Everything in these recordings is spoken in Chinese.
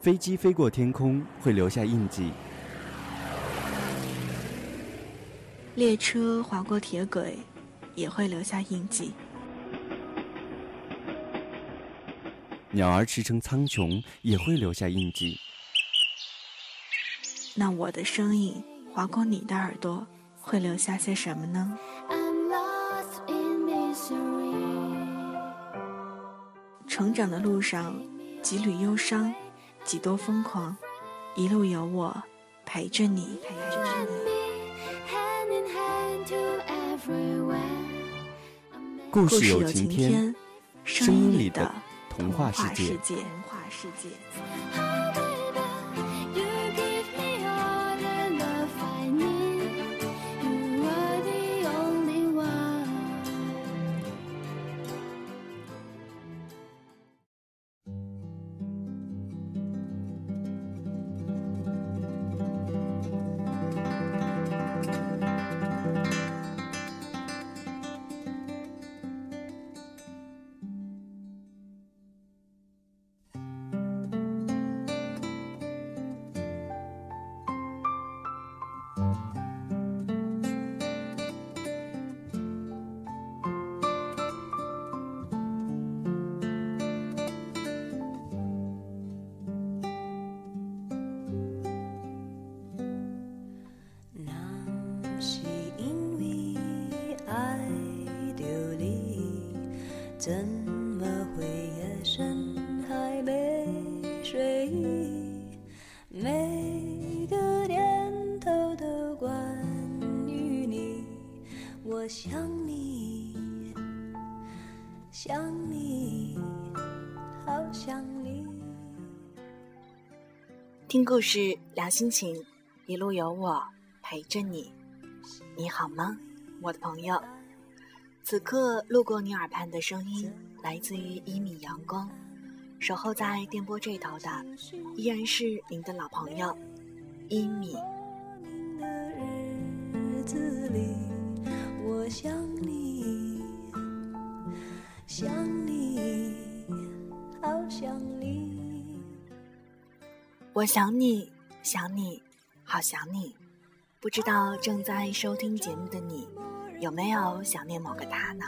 飞机飞过天空会留下印记，列车划过铁轨也会留下印记。鸟儿驰骋苍穹也会留下印记。那我的声音划过你的耳朵，会留下些什么呢？成长的路上，几缕忧伤，几多疯狂，一路有我陪着你。陪着你。故事有晴天，声音里的童话世界。怎么会夜深还没睡意？每个念头都关于你，我想你，想你，好想你。听故事，聊心情，一路有我陪着你。你好吗，我的朋友？此刻路过你耳畔的声音，来自于一米阳光。守候在电波这头的，依然是您的老朋友一米。我想你，想你，好想你。我想你，想你，好想你。不知道正在收听节目的你。有没有想念某个他呢？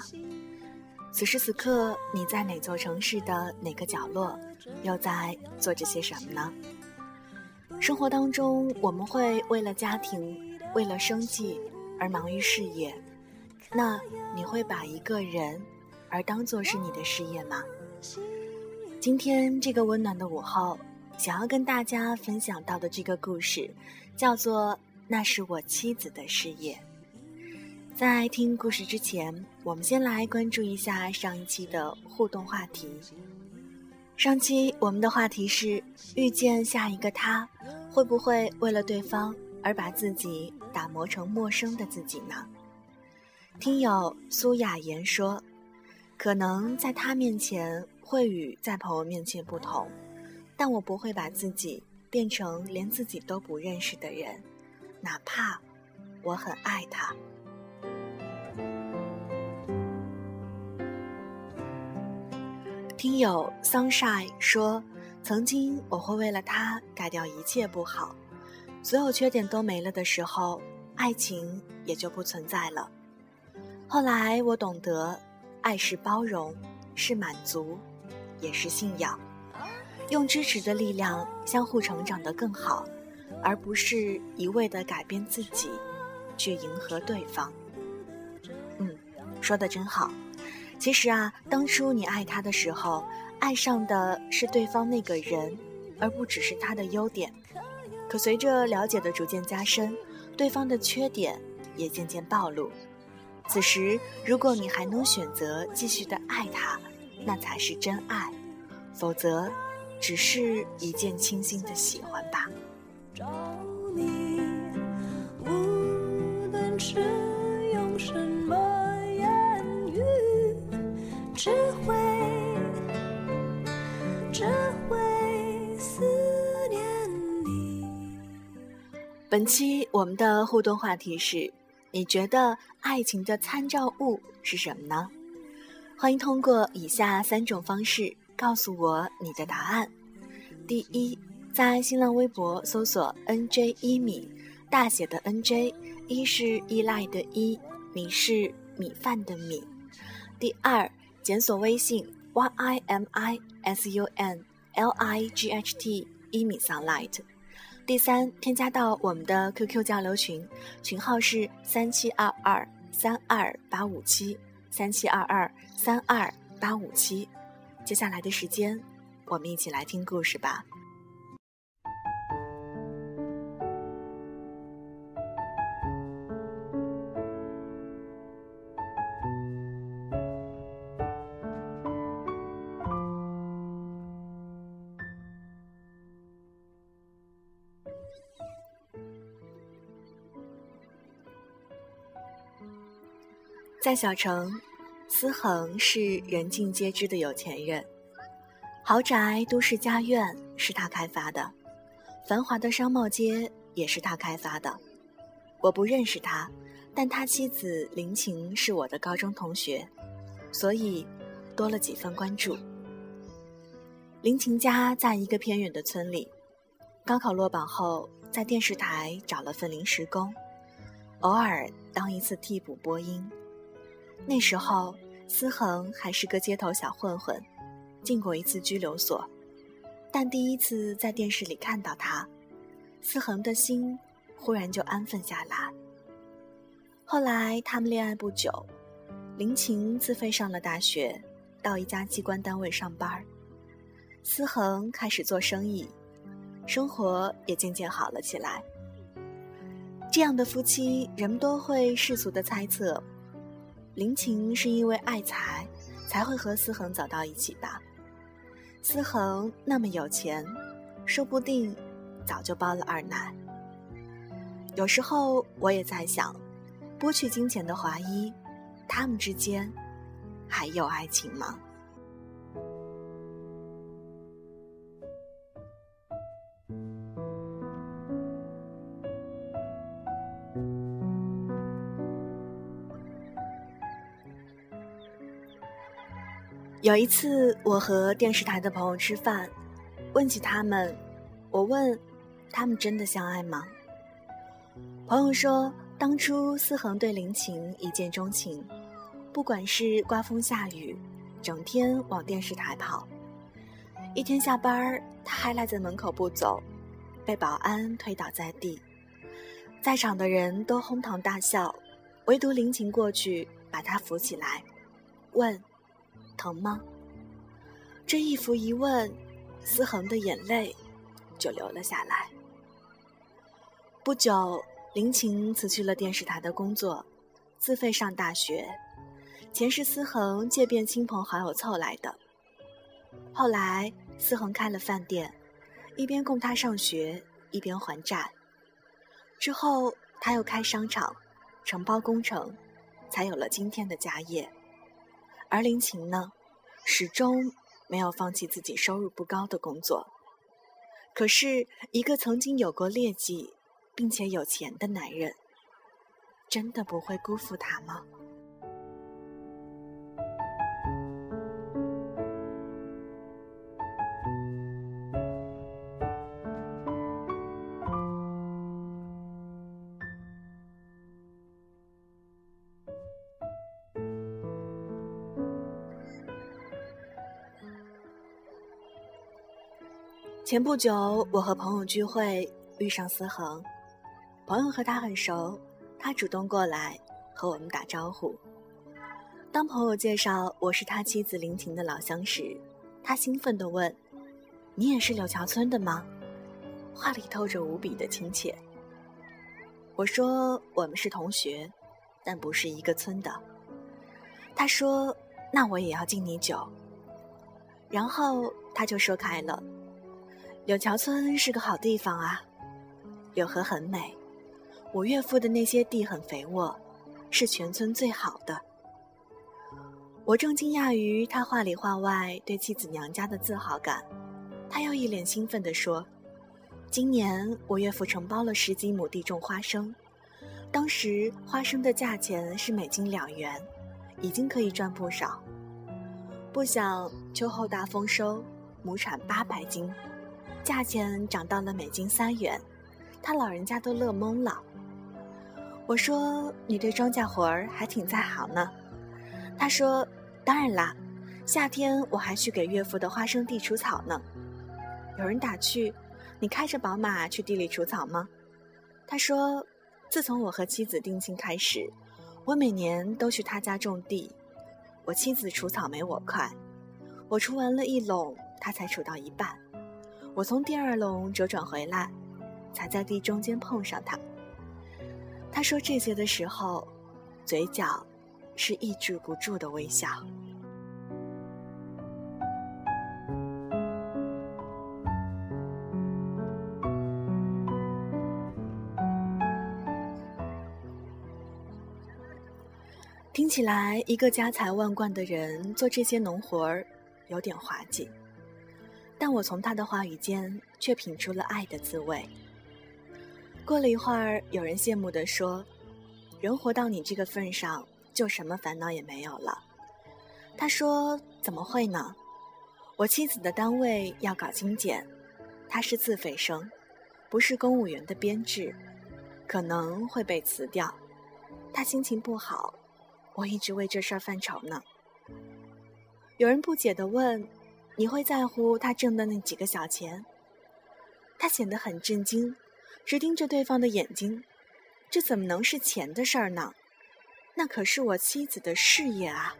此时此刻，你在哪座城市的哪个角落，又在做着些什么呢？生活当中，我们会为了家庭、为了生计而忙于事业。那你会把一个人而当做是你的事业吗？今天这个温暖的午后，想要跟大家分享到的这个故事，叫做《那是我妻子的事业》。在听故事之前，我们先来关注一下上一期的互动话题。上期我们的话题是：遇见下一个他，会不会为了对方而把自己打磨成陌生的自己呢？听友苏雅言说：“可能在他面前会与在朋友面前不同，但我不会把自己变成连自己都不认识的人，哪怕我很爱他。”听友 sunshine 说：“曾经我会为了他改掉一切不好，所有缺点都没了的时候，爱情也就不存在了。后来我懂得，爱是包容，是满足，也是信仰，用支持的力量相互成长得更好，而不是一味的改变自己，去迎合对方。”嗯，说的真好。其实啊，当初你爱他的时候，爱上的是对方那个人，而不只是他的优点。可随着了解的逐渐加深，对方的缺点也渐渐暴露。此时，如果你还能选择继续的爱他，那才是真爱；否则，只是一见倾心的喜欢吧。找你，无论只会，只会思念你。本期我们的互动话题是：你觉得爱情的参照物是什么呢？欢迎通过以下三种方式告诉我你的答案。第一，在新浪微博搜索 “nj 一米”，大写的 “nj”，一是依赖的“依”，米是米饭的“米”。第二，检索微信 “yimisunlight”，一米 sunlight。第三，添加到我们的 QQ 交流群，群号是三七二二三二八五七三七二二三二八五七。接下来的时间，我们一起来听故事吧。在小城，思恒是人尽皆知的有钱人，豪宅、都市家苑是他开发的，繁华的商贸街也是他开发的。我不认识他，但他妻子林晴是我的高中同学，所以多了几分关注。林晴家在一个偏远的村里，高考落榜后，在电视台找了份临时工，偶尔当一次替补播音。那时候，思恒还是个街头小混混，进过一次拘留所，但第一次在电视里看到他，思恒的心忽然就安分下来。后来他们恋爱不久，林晴自费上了大学，到一家机关单位上班思恒开始做生意，生活也渐渐好了起来。这样的夫妻，人们都会世俗的猜测。林琴是因为爱财，才会和思恒走到一起的。思恒那么有钱，说不定早就包了二奶。有时候我也在想，剥去金钱的华衣，他们之间还有爱情吗？有一次，我和电视台的朋友吃饭，问起他们，我问他们真的相爱吗？朋友说，当初思恒对林晴一见钟情，不管是刮风下雨，整天往电视台跑。一天下班，他还赖在门口不走，被保安推倒在地，在场的人都哄堂大笑，唯独林晴过去把他扶起来，问。疼吗？这一扶一问，思恒的眼泪就流了下来。不久，林晴辞去了电视台的工作，自费上大学，钱是思恒借遍亲朋好友凑来的。后来，思恒开了饭店，一边供他上学，一边还债。之后，他又开商场，承包工程，才有了今天的家业。而林晴呢，始终没有放弃自己收入不高的工作。可是，一个曾经有过劣迹，并且有钱的男人，真的不会辜负她吗？前不久，我和朋友聚会，遇上思恒。朋友和他很熟，他主动过来和我们打招呼。当朋友介绍我是他妻子林婷的老乡时，他兴奋地问：“你也是柳桥村的吗？”话里透着无比的亲切。我说：“我们是同学，但不是一个村的。”他说：“那我也要敬你酒。”然后他就说开了。柳桥村是个好地方啊，柳河很美，我岳父的那些地很肥沃，是全村最好的。我正惊讶于他话里话外对妻子娘家的自豪感，他又一脸兴奋地说：“今年我岳父承包了十几亩地种花生，当时花生的价钱是每斤两元，已经可以赚不少。不想秋后大丰收，亩产八百斤。”价钱涨到了每斤三元，他老人家都乐懵了。我说：“你对庄稼活儿还挺在行呢。”他说：“当然啦，夏天我还去给岳父的花生地除草呢。”有人打趣：“你开着宝马去地里除草吗？”他说：“自从我和妻子定亲开始，我每年都去他家种地。我妻子除草没我快，我除完了一垄，他才除到一半。我从第二垄折转回来，才在地中间碰上他。”他说这些的时候，嘴角是抑制不住的微笑。听起来，一个家财万贯的人做这些农活儿，有点滑稽。但我从他的话语间，却品出了爱的滋味。过了一会儿，有人羡慕地说：“人活到你这个份上，就什么烦恼也没有了。”他说：“怎么会呢？我妻子的单位要搞精简，她是自费生，不是公务员的编制，可能会被辞掉。她心情不好，我一直为这事儿犯愁呢。”有人不解地问：“你会在乎他挣的那几个小钱？”他显得很震惊。直盯着对方的眼睛，这怎么能是钱的事儿呢？那可是我妻子的事业啊！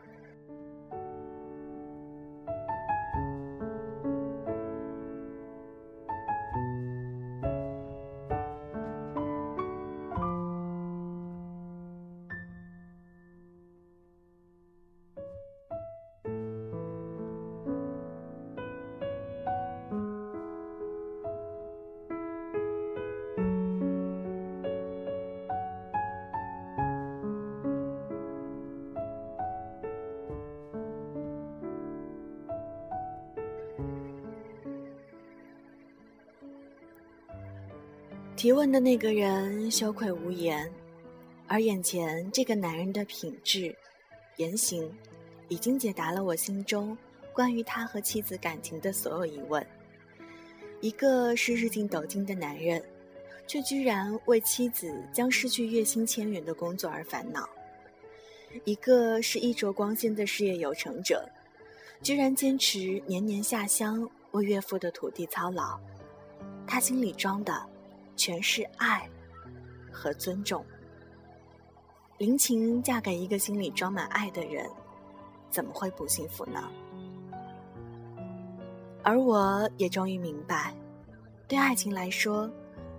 提问的那个人羞愧无言，而眼前这个男人的品质、言行，已经解答了我心中关于他和妻子感情的所有疑问。一个是日进斗金的男人，却居然为妻子将失去月薪千元的工作而烦恼；一个是衣着光鲜的事业有成者，居然坚持年年下乡为岳父的土地操劳。他心里装的。全是爱和尊重。林晴嫁给一个心里装满爱的人，怎么会不幸福呢？而我也终于明白，对爱情来说，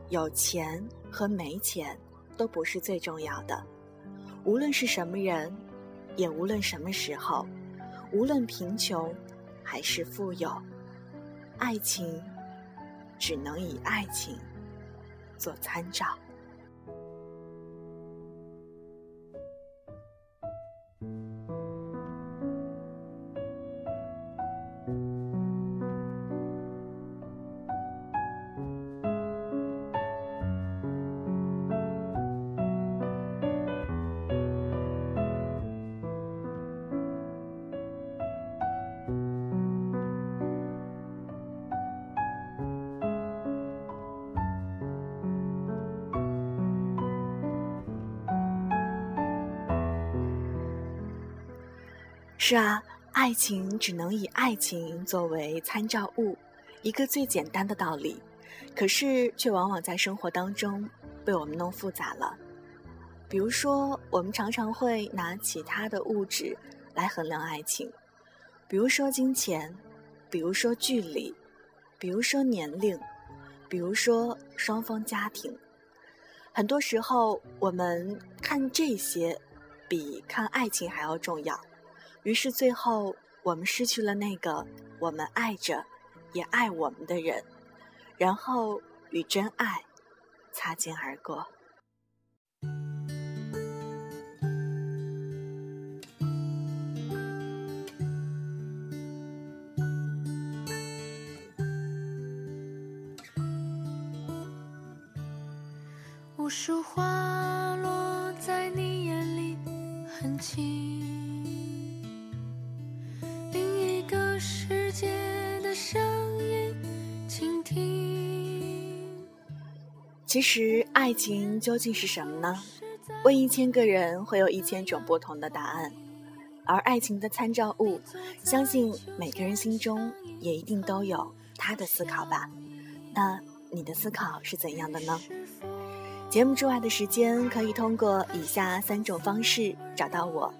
有钱和没钱都不是最重要的。无论是什么人，也无论什么时候，无论贫穷还是富有，爱情只能以爱情。做参照。是啊，爱情只能以爱情作为参照物，一个最简单的道理，可是却往往在生活当中被我们弄复杂了。比如说，我们常常会拿其他的物质来衡量爱情，比如说金钱，比如说距离，比如说年龄，比如说双方家庭。很多时候，我们看这些，比看爱情还要重要。于是最后，我们失去了那个我们爱着，也爱我们的人，然后与真爱擦肩而过。无数花落在你眼里，很轻。其实，爱情究竟是什么呢？问一千个人，会有一千种不同的答案。而爱情的参照物，相信每个人心中也一定都有他的思考吧。那你的思考是怎样的呢？节目之外的时间，可以通过以下三种方式找到我：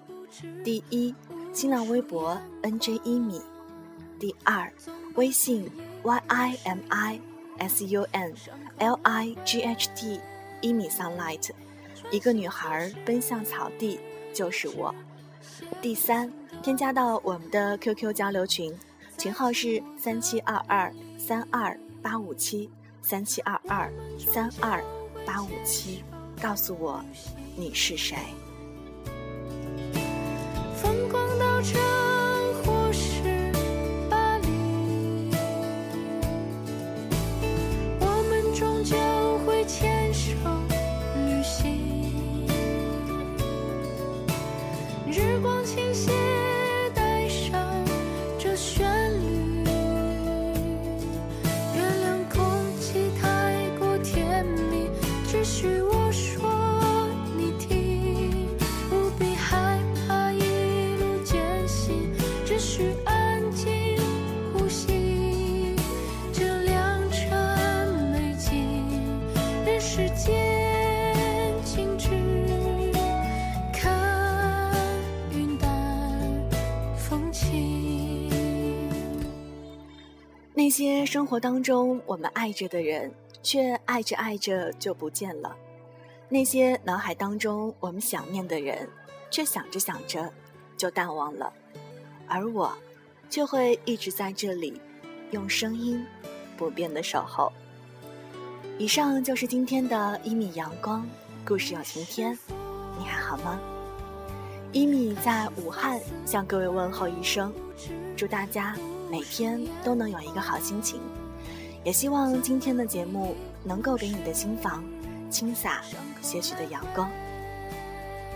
第一，新浪微博 NJ 一米；第二，微信 YIMI SUN LIGHT 一米 sunlight。一个女孩奔向草地，就是我。第三，添加到我们的 QQ 交流群，群号是三七二二三二八五七三七二二三二。八五七，告诉我你是谁。风光到这。那些生活当中我们爱着的人，却爱着爱着就不见了；那些脑海当中我们想念的人，却想着想着就淡忘了。而我，却会一直在这里，用声音不变的守候。以上就是今天的一米阳光故事有晴天，你还好吗？一米在武汉向各位问候一声，祝大家。每天都能有一个好心情，也希望今天的节目能够给你的心房倾洒些许的阳光。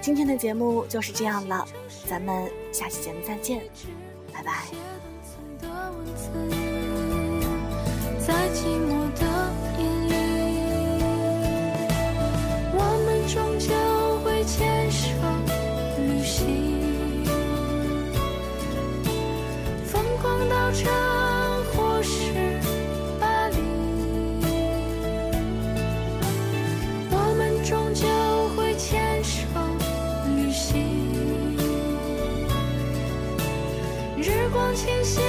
今天的节目就是这样了，咱们下期节目再见，拜拜。在寂寞的夜里，我们终究会牵手城或是巴黎，我们终究会牵手旅行。日光倾泻，